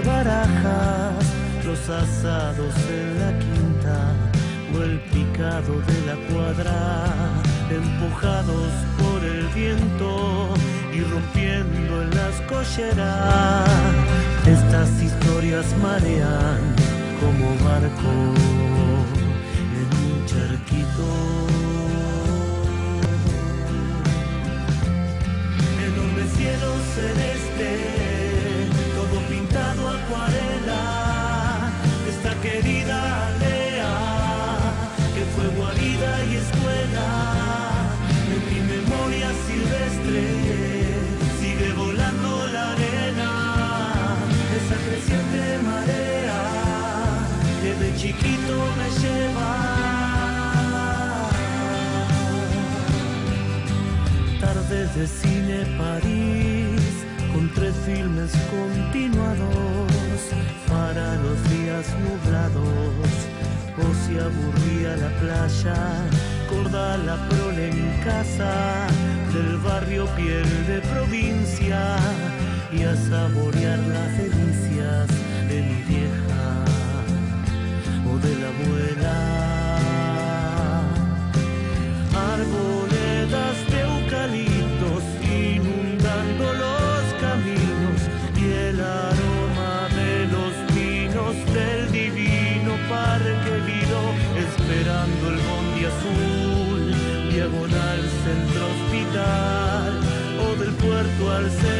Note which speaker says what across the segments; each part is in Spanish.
Speaker 1: barajas, los asados en la quinta o el picado de la cuadra, empujados por el viento y rompiendo en las colleras. Estas historias marean como barco en un charquito. Enorme cielo celeste, de cine París, con tres filmes continuados para los días nublados. O si aburría la playa, corda la prole en casa del barrio piel de provincia y a saborear las delicias de mi vieja o de la abuela. Arboledas puerto al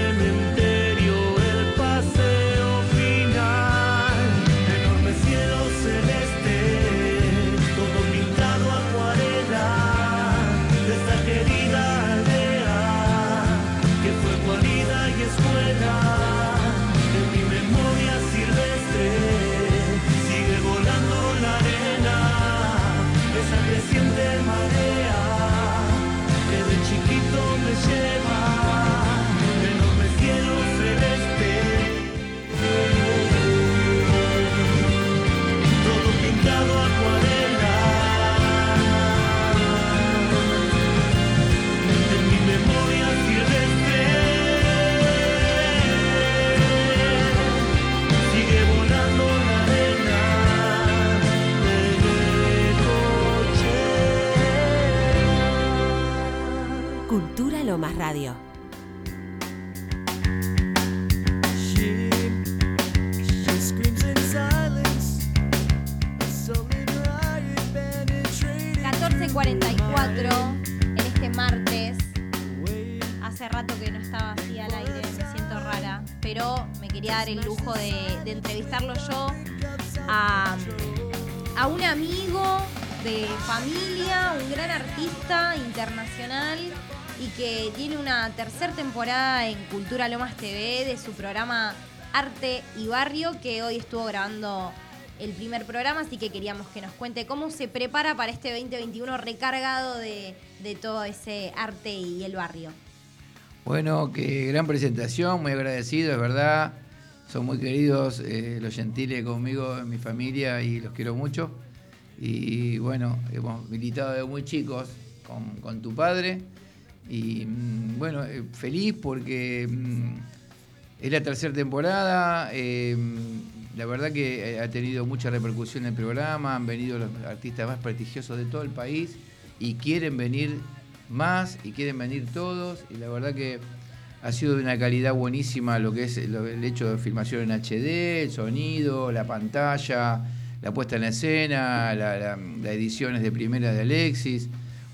Speaker 2: quería dar el lujo de, entrevistarlo yo a, a un amigo de familia, un gran artista internacional y que tiene una tercera temporada en Cultura Lomas TV de su programa Arte y Barrio que hoy estuvo grabando el primer programa, así que queríamos que nos cuente cómo se prepara para este 2021 recargado de, de todo ese arte y el barrio.
Speaker 3: Bueno, qué gran presentación, muy agradecido, es verdad. Son muy queridos eh, los gentiles conmigo, en mi familia, y los quiero mucho. Y bueno, hemos militado desde muy chicos con, con tu padre. Y mm, bueno, eh, feliz porque mm, es la tercera temporada. eh, la verdad que ha tenido mucha repercusión el programa. Han venido los artistas más prestigiosos de todo el país y quieren venir más y quieren venir todos. Y la verdad que ha sido de una calidad buenísima lo que es el hecho de filmación en HD, el sonido, la pantalla, la puesta en escena, la, la- la ediciones de primera de Alexis.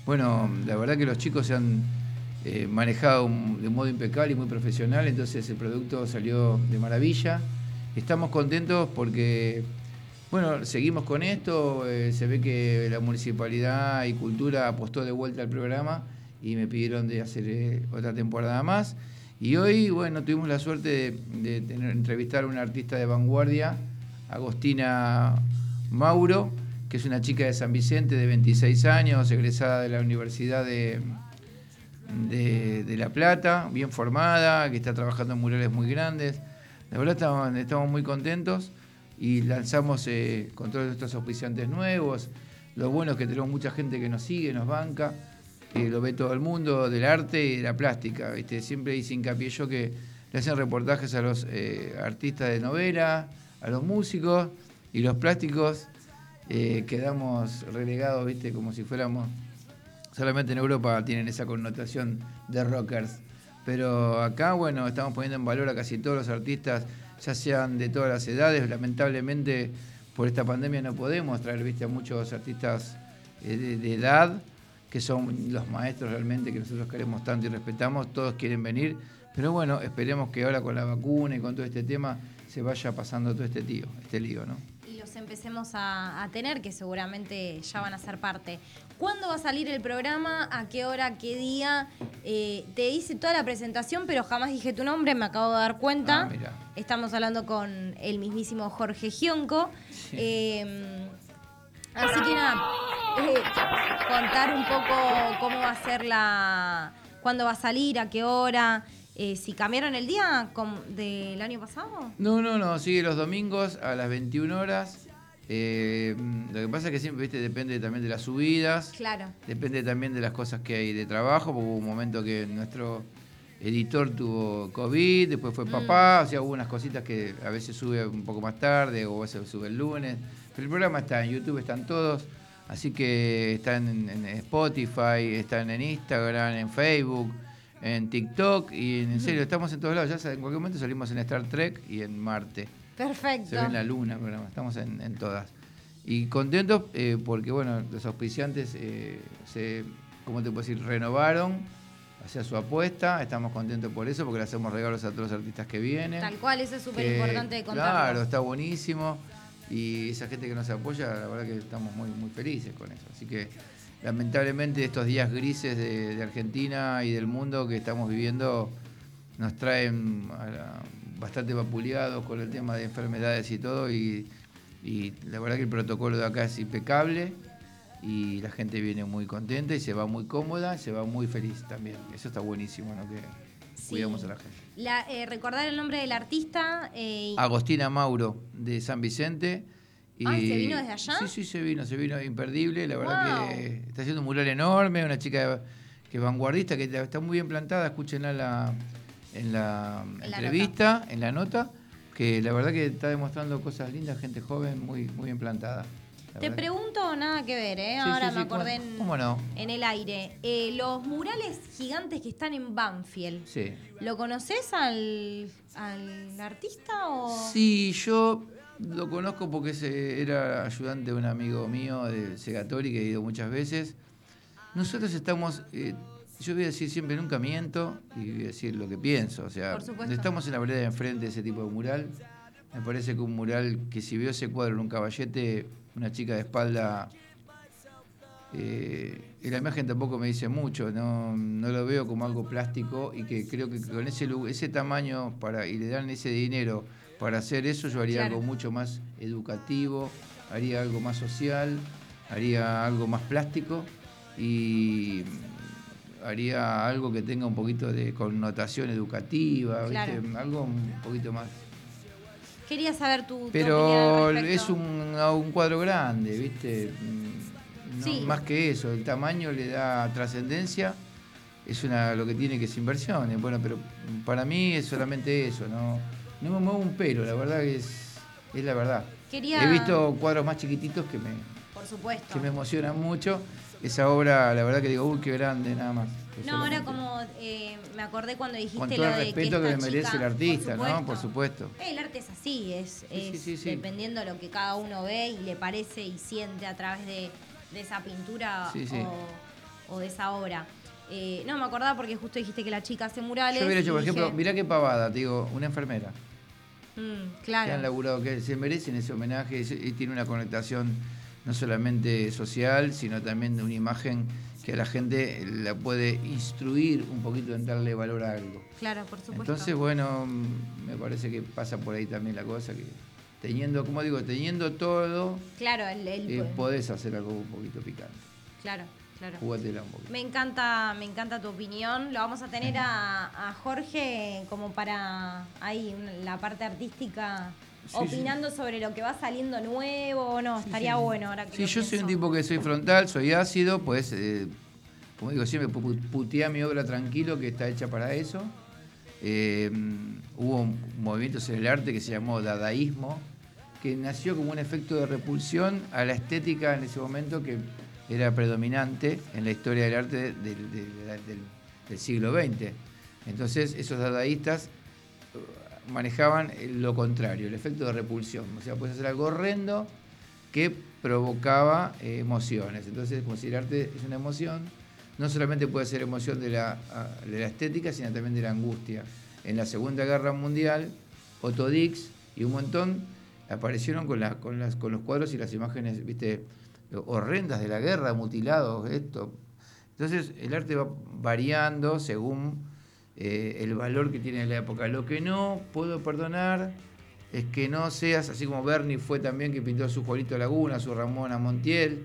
Speaker 3: Bueno, la verdad que los chicos se han eh, manejado de modo impecable y muy profesional, entonces el producto salió de maravilla. Estamos contentos porque, bueno, seguimos con esto, eh, se ve que la municipalidad y cultura apostó de vuelta al programa y me pidieron de hacer eh, otra temporada más. Y hoy, bueno, tuvimos la suerte de, de tener- entrevistar a una artista de vanguardia, Agostina Mauro, que es una chica de San Vicente de 26 años, egresada de la Universidad de, de, de La Plata, bien formada, que está trabajando en murales muy grandes. La verdad estamos, estamos muy contentos y lanzamos eh, con todos estos auspiciantes nuevos. Lo bueno es que tenemos mucha gente que nos sigue, nos banca, que lo ve todo el mundo, del arte y de la plástica. ¿viste? Siempre hice hincapié yo que le hacen reportajes a los eh, artistas de novela, a los músicos y los plásticos eh, quedamos relegados, viste, como si fuéramos. Solamente en Europa tienen esa connotación de rockers. Pero acá, bueno, estamos poniendo en valor a casi todos los artistas, ya sean de todas las edades. Lamentablemente, por esta pandemia no podemos traer, viste, a muchos artistas eh, de, de edad, que son los maestros realmente que nosotros queremos tanto y respetamos. Todos quieren venir. Pero bueno, esperemos que ahora con la vacuna y con todo este tema se vaya pasando todo este tío, este lío, ¿no?
Speaker 2: Y los empecemos a, tener, que seguramente ya van a ser parte. ¿Cuándo va a salir el programa? ¿A qué hora? ¿Qué día? Eh, te hice toda la presentación, pero jamás dije tu nombre, me acabo de dar cuenta.
Speaker 3: Ah,
Speaker 2: Estamos hablando con el mismísimo Jorge Gionco. Em, así que nada, eh, contar un poco cómo va a ser la. cuándo va a salir, a qué hora. Eh, si cambiaron el día del año pasado.
Speaker 3: No, no, no, sigue los domingos a las 21 horas. Eh, lo que pasa es que siempre, viste, depende también de las subidas.
Speaker 2: Claro.
Speaker 3: Depende también de las cosas que hay de trabajo, porque hubo un momento que nuestro editor tuvo COVID, después fue mm. papá, o sea, hubo unas cositas que a veces sube un poco más tarde o a veces sube el lunes. Pero el programa está en YouTube, están todos. Así que están en Spotify, están en Instagram, en Facebook en TikTok y en, serio, estamos en todos lados. Ya en cualquier momento salimos en Star Trek y en Marte.
Speaker 2: Perfecto.
Speaker 3: Se ve en la Luna, programa. estamos en, todas. Y contentos eh, porque, bueno, los auspiciantes eh, se, ¿cómo te puedo decir? Renovaron hacia su apuesta. Estamos contentos por eso porque le hacemos regalos a todos los artistas que vienen.
Speaker 2: Tal cual, eso es súper importante de contar.
Speaker 3: Claro, está buenísimo. Y esa gente que nos apoya, la verdad que estamos muy, muy felices con eso. Así que lamentablemente estos días grises de, Argentina y del mundo que estamos viviendo nos traen bastante vapuleados con el tema de enfermedades y todo y, la verdad que el protocolo de acá es impecable y la gente viene muy contenta y se va muy cómoda, se va muy feliz también. Eso está buenísimo, ¿no? Que cuidamos a la gente.
Speaker 2: Eh, recordar el nombre del artista.
Speaker 3: Eh, Agostina Mauro, de San Vicente.
Speaker 2: Y, ¿se vino desde allá?
Speaker 3: Sí, sí, se vino, se vino imperdible. La verdad que está haciendo un mural enorme, una chica que es vanguardista, que está muy bien plantada, escúchenla la, en la, entrevista, en la nota, que la verdad que está demostrando cosas lindas, gente joven, muy, muy bien plantada.
Speaker 2: Te pregunto, nada que ver, ¿eh? Ahora me acordé en,
Speaker 3: no?
Speaker 2: en, el aire. Eh, los murales gigantes que están en Banfield.
Speaker 3: Sí.
Speaker 2: ¿Lo conoces al, al artista o...?
Speaker 3: Sí, yo lo conozco porque era ayudante de un amigo mío de Segatori que he ido muchas veces. Nosotros estamos, eh, yo voy a decir siempre nunca miento y voy a decir lo que pienso. O sea, estamos en la vereda de enfrente de ese tipo de mural. Me parece que un mural que si veo ese cuadro en un caballete, una chica de espalda, eh, y la imagen tampoco me dice mucho, no, no lo veo como algo plástico y que creo que con ese, ese tamaño para, y le dan ese dinero para hacer eso yo haría algo mucho más educativo, haría algo más social, haría algo más plástico y haría algo que tenga un poquito de connotación educativa, algo un poquito más.
Speaker 2: Quería saber tu,
Speaker 3: Pero es un, un, cuadro grande, ¿viste? Mm, más que eso, el tamaño le da trascendencia, es una lo que tiene que es inversión. Bueno, pero para mí es solamente eso, ¿no? No me muevo un pelo, la verdad que es, es la verdad. He visto cuadros más chiquititos que me,
Speaker 2: Por supuesto.
Speaker 3: que me emocionan mucho. Esa obra, la verdad que digo, uy, qué grande, nada más.
Speaker 2: No, ahora como eh, me acordé cuando dijiste Con
Speaker 3: todo
Speaker 2: el
Speaker 3: respeto que, me merece el artista, ¿no? Por supuesto.
Speaker 2: El arte es así, es, dependiendo de lo que cada uno ve y le parece y siente a través de, esa pintura o, de esa obra. Eh, no, me acordaba porque justo dijiste que la chica hace murales.
Speaker 3: Yo hubiera hecho, por ejemplo, mirá qué pavada, te digo, una enfermera.
Speaker 2: Mm, claro.
Speaker 3: Que han laburado, que se merecen ese homenaje y tiene una conectación no solamente social, sino también de una imagen que a la gente la puede instruir un poquito en darle valor a algo.
Speaker 2: Claro, por supuesto.
Speaker 3: Entonces, bueno, me parece que pasa por ahí también la cosa, que teniendo, como digo, teniendo todo,
Speaker 2: claro, el,
Speaker 3: eh, podés hacer algo un poquito picante.
Speaker 2: Claro. Claro.
Speaker 3: un
Speaker 2: Me encanta, me encanta tu opinión. Lo vamos a tener a, Jorge como para ahí la parte artística opinando sobre lo que va saliendo nuevo no, estaría bueno ahora que
Speaker 3: Sí, yo soy un tipo que soy frontal, soy ácido, pues eh, como digo siempre, putea mi obra tranquilo que está hecha para eso. eh, hubo movimientos en el arte que se llamó dadaísmo, que nació como un efecto de repulsión a la estética en ese momento que era predominante en la historia del arte del, siglo XX. Entonces esos dadaístas manejaban lo contrario, el efecto de repulsión. O sea, puedes hacer algo horrendo que provocaba eh, emociones. Entonces, como si el arte es una emoción, no solamente puede ser emoción de la, de la estética, sino también de la angustia. En la Segunda Guerra Mundial, Otto Dix y un montón aparecieron con, con, las, con los cuadros y las imágenes, viste, horrendas de la guerra, mutilados, esto. Entonces el arte va variando según eh, el valor que tiene la época. Lo que no puedo perdonar es que no seas, así como Bernie fue también que pintó su Juanito Laguna, su Ramona Montiel,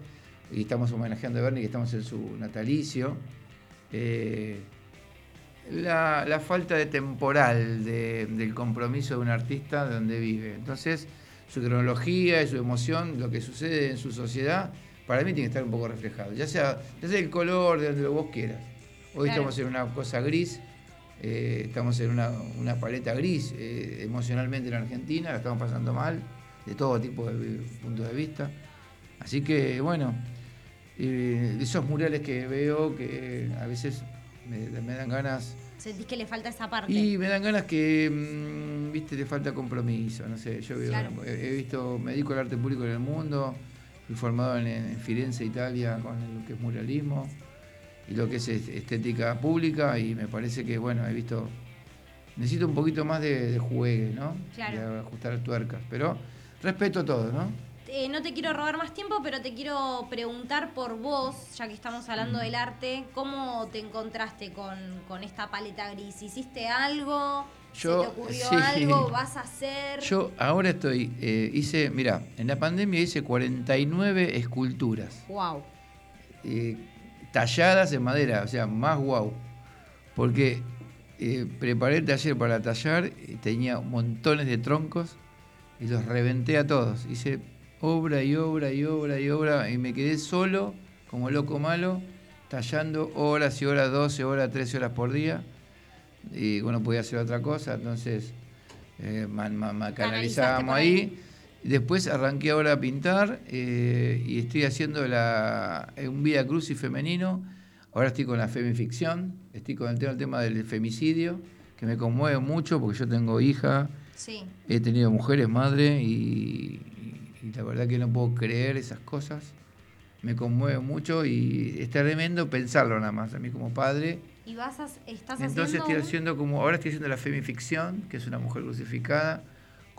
Speaker 3: y estamos homenajeando a Bernie, que estamos en su natalicio. Eh, la, falta de temporal del compromiso de un artista donde vive. Entonces, su cronología y su emoción, lo que sucede en su sociedad, para mí tiene que estar un poco reflejado. Ya sea, desde el color, de donde vos quieras. Hoy estamos en una cosa gris, eh, estamos en una, paleta gris eh, emocionalmente en Argentina, la estamos pasando mal, de todo tipo de puntos de vista. Así que, bueno, eh, esos murales que veo que a veces me dan ganas
Speaker 2: ¿Sentís que le falta esa parte?
Speaker 3: Y me dan ganas que, mm, viste, le falta compromiso, no sé, yo he, visto, me dedico al arte público en el mundo, fui formado en, Firenze, Italia, con lo que es muralismo y lo que es estética pública y me parece que, bueno, he visto, necesito un poquito más de, juegue, ¿no?
Speaker 2: Claro.
Speaker 3: De ajustar tuercas, pero respeto todo, ¿no?
Speaker 2: Eh, no te quiero robar más tiempo, pero te quiero preguntar por vos, ya que estamos hablando del arte, ¿cómo te encontraste con, esta paleta gris? ¿Hiciste algo?
Speaker 3: Yo,
Speaker 2: ¿Se te ocurrió algo? ¿Vas a hacer?
Speaker 3: Yo ahora estoy, eh, hice, mira, en la pandemia hice 49 esculturas.
Speaker 2: Wow.
Speaker 3: Eh, talladas en madera, o sea, más wow. Porque preparé el taller para tallar, tenía montones de troncos y los reventé a todos. Hice obra y obra y obra y obra, y me quedé solo, como loco malo, tallando horas y horas, 12 horas, 13 horas por día, y bueno, podía hacer otra cosa, entonces eh, canalizábamos ahí. Después arranqué ahora a pintar eh, y estoy haciendo la, un Vía Crucis femenino. Ahora estoy con la femificción, estoy con el tema, el tema del femicidio, que me conmueve mucho porque yo tengo hija, he tenido mujeres, madre y, y la verdad que no puedo creer esas cosas. Me conmueve mucho y es tremendo pensarlo nada más, a mí como padre.
Speaker 2: ¿Y vas a, estás
Speaker 3: Entonces estoy haciendo como, ahora estoy haciendo la femificción, que es una mujer crucificada,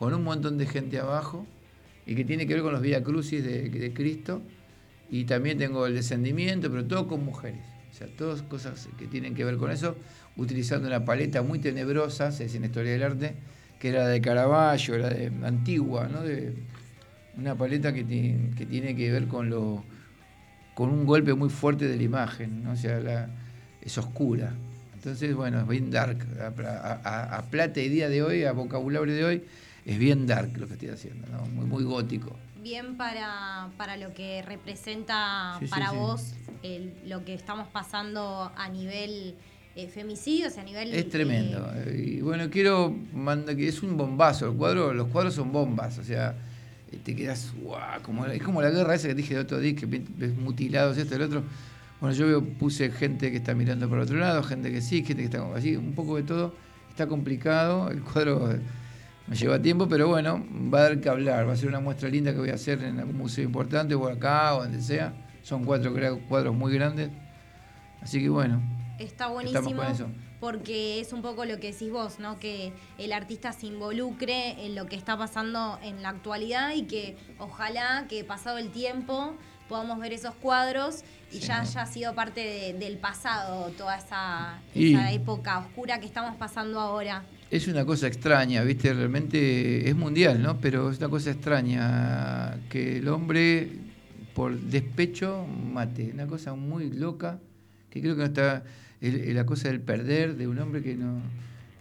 Speaker 3: con un montón de gente abajo, y que tiene que ver con los Vía Crucis de, Cristo. Y también tengo el descendimiento, pero todo con mujeres. O sea, todas cosas que tienen que ver con eso, utilizando una paleta muy tenebrosa, se dice en Historia del Arte, que era de Caravaggio, era de antigua, ¿no? De, una paleta que, tiene que ver con lo con un golpe muy fuerte de la imagen, ¿no? sea, es oscura. Entonces, bueno, es bien dark. A, plata y día de hoy, a vocabulario de hoy, es bien dark lo que estoy haciendo, ¿no? muy, muy gótico.
Speaker 2: Bien para, para lo que representa para vos lo que estamos pasando a nivel eh, femicidios, a nivel...
Speaker 3: Es tremendo. Eh, y bueno, quiero mandar que es un bombazo. El cuadro, los cuadros son bombas, o sea te quedas, como, es como la guerra esa que dije de otro día, que ves mutilados, esto, el otro. Bueno, yo veo, puse gente que está mirando por otro lado, gente que sí, gente que está así, un poco de todo. Está complicado, el cuadro me lleva tiempo, pero bueno, va a dar que hablar. Va a ser una muestra linda que voy a hacer en algún museo importante, o acá, o donde sea. Son cuatro cuadros muy grandes. Así que bueno.
Speaker 2: Está buenísimo. Porque es un poco lo que decís vos, ¿no? Que el artista se involucre en lo que está pasando en la actualidad y que ojalá que pasado el tiempo podamos ver esos cuadros y ya haya sido parte del pasado toda esa, esa época oscura que estamos pasando ahora.
Speaker 3: Es una cosa extraña, ¿viste? Realmente es mundial, ¿no? Pero es una cosa extraña que el hombre por despecho mate, una cosa muy loca que creo que no está la cosa del perder de un hombre que no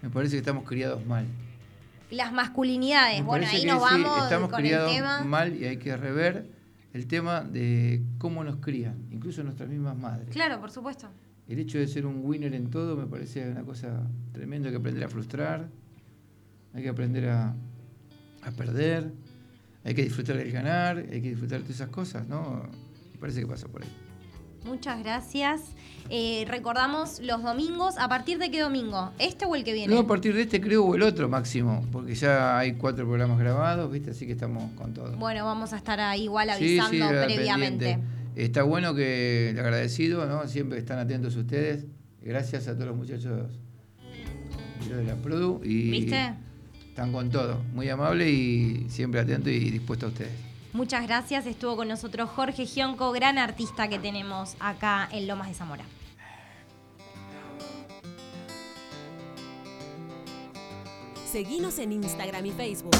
Speaker 3: me parece que estamos criados mal.
Speaker 2: Las masculinidades, bueno, ahí nos vamos
Speaker 3: estamos criados mal y hay que rever el tema de cómo nos crían, incluso nuestras mismas madres.
Speaker 2: Claro, por supuesto.
Speaker 3: El hecho de ser un winner en todo me parece una cosa tremenda. Hay que aprender a frustrar, hay que aprender a, a perder, hay que disfrutar del ganar, hay que disfrutar de todas esas cosas, ¿no? Me parece que pasa por ahí.
Speaker 2: Muchas gracias. Eh, recordamos los domingos. ¿A partir de qué domingo? ¿Este o el que viene?
Speaker 3: No, a partir de este creo o el otro máximo, porque ya hay cuatro programas grabados, ¿viste? Así que estamos con todo.
Speaker 2: Bueno, vamos a estar ahí igual avisando previamente.
Speaker 3: Está bueno que agradecido, ¿no? Siempre están atentos ustedes. Gracias a todos los muchachos de la Produ. Y
Speaker 2: ¿Viste?
Speaker 3: Están con todo. Muy amable y siempre atento y dispuesto a ustedes.
Speaker 2: Muchas gracias. Estuvo con nosotros Jorge Gionco, gran artista que tenemos acá en Lomas de Zamora.
Speaker 4: Seguinos en Instagram y Facebook.